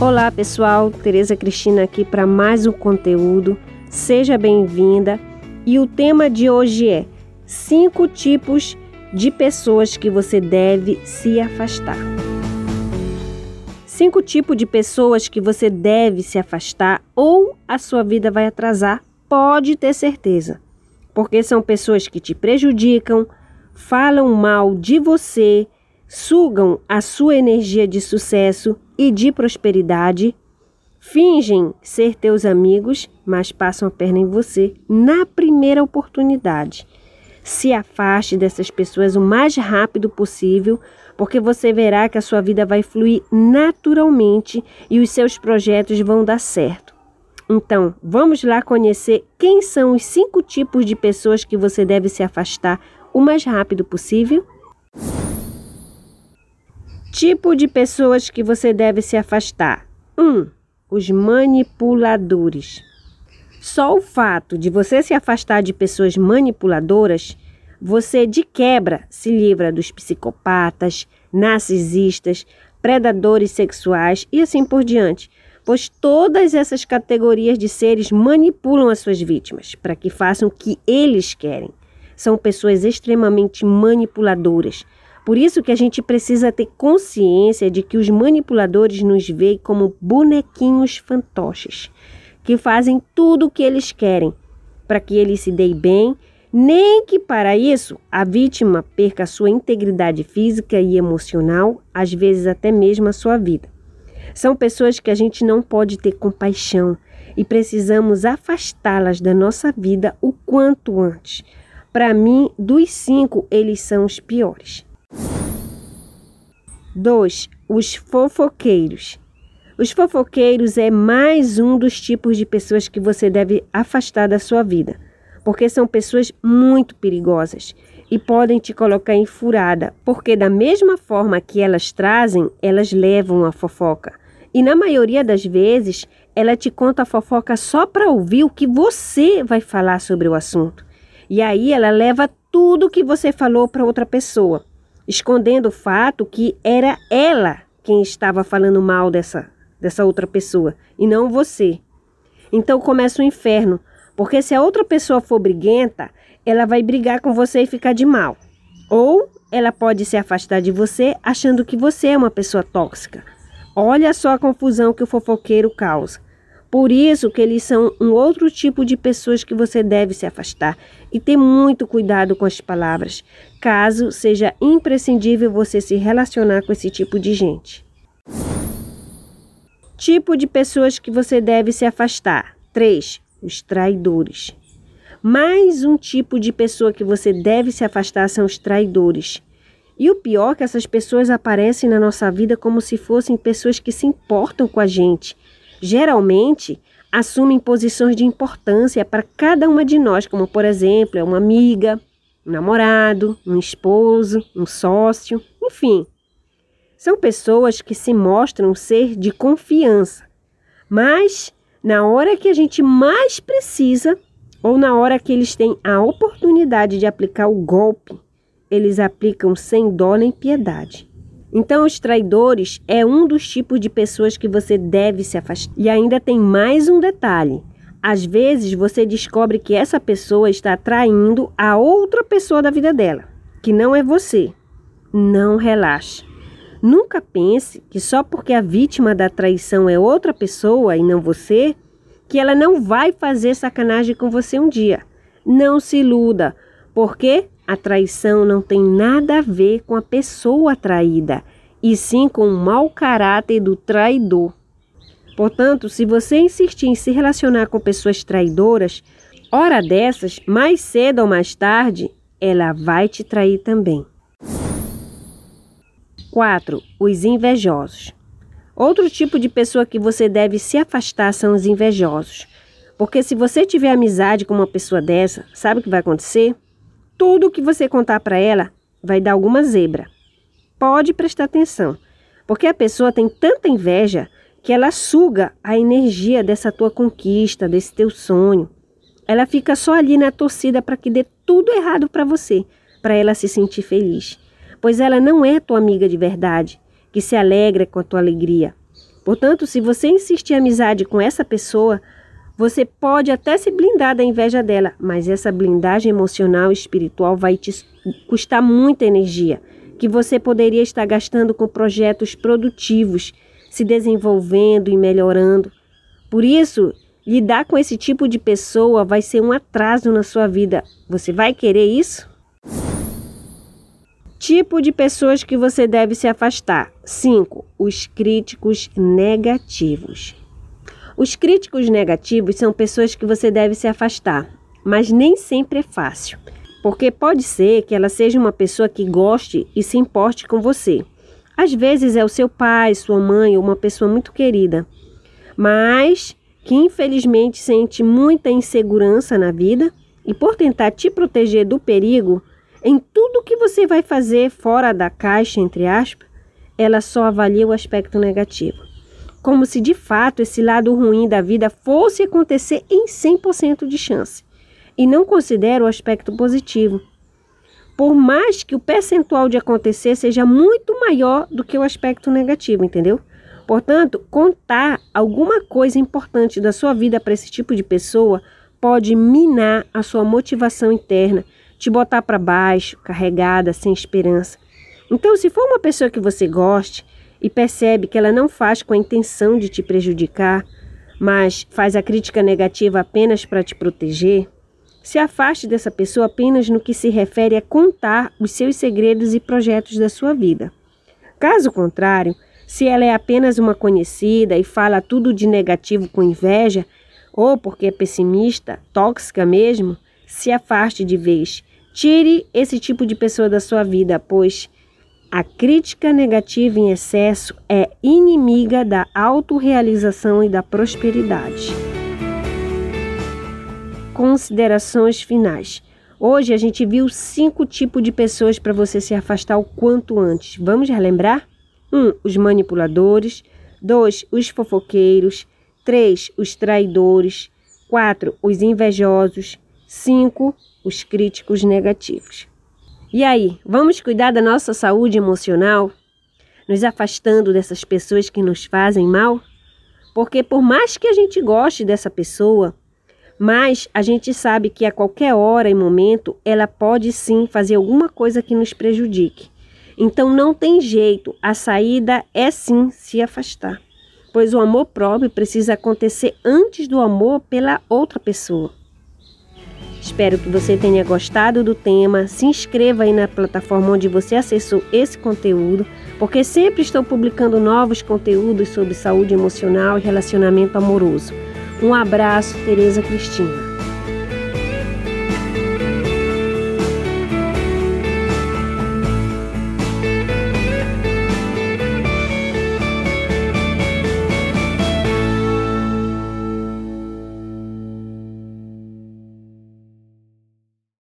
Olá pessoal, Tereza Cristina aqui para mais um conteúdo. Seja bem-vinda. E o tema de hoje é cinco tipos de pessoas que você deve se afastar. Cinco tipos de pessoas que você deve se afastar ou a sua vida vai atrasar, pode ter certeza. Porque são pessoas que te prejudicam, falam mal de você, sugam a sua energia de sucesso e de prosperidade, fingem ser teus amigos, mas passam a perna em você na primeira oportunidade. Se afaste dessas pessoas o mais rápido possível, porque você verá que a sua vida vai fluir naturalmente e os seus projetos vão dar certo. Então, vamos lá conhecer quem são os cinco tipos de pessoas que você deve se afastar o mais rápido possível? Tipo de pessoas que você deve se afastar: 1. Um, os manipuladores. Só o fato de você se afastar de pessoas manipuladoras, você de quebra se livra dos psicopatas, narcisistas, predadores sexuais e assim por diante, pois todas essas categorias de seres manipulam as suas vítimas para que façam o que eles querem. São pessoas extremamente manipuladoras por isso que a gente precisa ter consciência de que os manipuladores nos veem como bonequinhos fantoches, que fazem tudo o que eles querem para que eles se deem bem, nem que para isso a vítima perca sua integridade física e emocional, às vezes até mesmo a sua vida. São pessoas que a gente não pode ter compaixão e precisamos afastá-las da nossa vida o quanto antes. Para mim, dos cinco, eles são os piores. 2. Os fofoqueiros. Os fofoqueiros é mais um dos tipos de pessoas que você deve afastar da sua vida, porque são pessoas muito perigosas e podem te colocar em furada, porque da mesma forma que elas trazem, elas levam a fofoca. E na maioria das vezes, ela te conta a fofoca só para ouvir o que você vai falar sobre o assunto. E aí ela leva tudo que você falou para outra pessoa escondendo o fato que era ela quem estava falando mal dessa, dessa outra pessoa e não você. Então começa o inferno, porque se a outra pessoa for briguenta, ela vai brigar com você e ficar de mal. Ou ela pode se afastar de você achando que você é uma pessoa tóxica. Olha só a confusão que o fofoqueiro causa. Por isso que eles são um outro tipo de pessoas que você deve se afastar e ter muito cuidado com as palavras, caso seja imprescindível você se relacionar com esse tipo de gente. Tipo de pessoas que você deve se afastar. 3. Os traidores. Mais um tipo de pessoa que você deve se afastar são os traidores. E o pior é que essas pessoas aparecem na nossa vida como se fossem pessoas que se importam com a gente geralmente assumem posições de importância para cada uma de nós, como por exemplo, é uma amiga, um namorado, um esposo, um sócio, enfim. São pessoas que se mostram ser de confiança, mas na hora que a gente mais precisa, ou na hora que eles têm a oportunidade de aplicar o golpe, eles aplicam sem dó nem piedade. Então, os traidores é um dos tipos de pessoas que você deve se afastar. E ainda tem mais um detalhe. Às vezes você descobre que essa pessoa está traindo a outra pessoa da vida dela, que não é você. Não relaxe. Nunca pense que só porque a vítima da traição é outra pessoa e não você, que ela não vai fazer sacanagem com você um dia. Não se iluda, porque a traição não tem nada a ver com a pessoa traída, e sim com o mau caráter do traidor. Portanto, se você insistir em se relacionar com pessoas traidoras, hora dessas, mais cedo ou mais tarde, ela vai te trair também. 4. Os invejosos. Outro tipo de pessoa que você deve se afastar são os invejosos. Porque se você tiver amizade com uma pessoa dessa, sabe o que vai acontecer? Tudo que você contar para ela vai dar alguma zebra. Pode prestar atenção, porque a pessoa tem tanta inveja que ela suga a energia dessa tua conquista, desse teu sonho. Ela fica só ali na torcida para que dê tudo errado para você, para ela se sentir feliz. Pois ela não é tua amiga de verdade, que se alegra com a tua alegria. Portanto, se você insistir em amizade com essa pessoa, você pode até se blindar da inveja dela, mas essa blindagem emocional e espiritual vai te custar muita energia, que você poderia estar gastando com projetos produtivos, se desenvolvendo e melhorando. Por isso, lidar com esse tipo de pessoa vai ser um atraso na sua vida. Você vai querer isso? Tipo de pessoas que você deve se afastar. 5. Os críticos negativos. Os críticos negativos são pessoas que você deve se afastar, mas nem sempre é fácil, porque pode ser que ela seja uma pessoa que goste e se importe com você. Às vezes é o seu pai, sua mãe ou uma pessoa muito querida, mas que infelizmente sente muita insegurança na vida e por tentar te proteger do perigo, em tudo que você vai fazer fora da caixa, entre aspas, ela só avalia o aspecto negativo como se de fato esse lado ruim da vida fosse acontecer em 100% de chance, e não considera o aspecto positivo. Por mais que o percentual de acontecer seja muito maior do que o aspecto negativo, entendeu? Portanto, contar alguma coisa importante da sua vida para esse tipo de pessoa pode minar a sua motivação interna, te botar para baixo, carregada, sem esperança. Então, se for uma pessoa que você goste, e percebe que ela não faz com a intenção de te prejudicar, mas faz a crítica negativa apenas para te proteger, se afaste dessa pessoa apenas no que se refere a contar os seus segredos e projetos da sua vida. Caso contrário, se ela é apenas uma conhecida e fala tudo de negativo com inveja, ou porque é pessimista, tóxica mesmo, se afaste de vez. Tire esse tipo de pessoa da sua vida, pois a crítica negativa em excesso é inimiga da autorrealização e da prosperidade. Considerações finais. Hoje a gente viu cinco tipos de pessoas para você se afastar o quanto antes. Vamos relembrar? 1. Um, os manipuladores. 2. Os fofoqueiros. 3. Os traidores. 4. Os invejosos. 5. Os críticos negativos. E aí, vamos cuidar da nossa saúde emocional, nos afastando dessas pessoas que nos fazem mal? Porque por mais que a gente goste dessa pessoa, mas a gente sabe que a qualquer hora e momento ela pode sim fazer alguma coisa que nos prejudique. Então não tem jeito, a saída é sim se afastar, pois o amor próprio precisa acontecer antes do amor pela outra pessoa. Espero que você tenha gostado do tema. Se inscreva aí na plataforma onde você acessou esse conteúdo, porque sempre estou publicando novos conteúdos sobre saúde emocional e relacionamento amoroso. Um abraço, Tereza Cristina.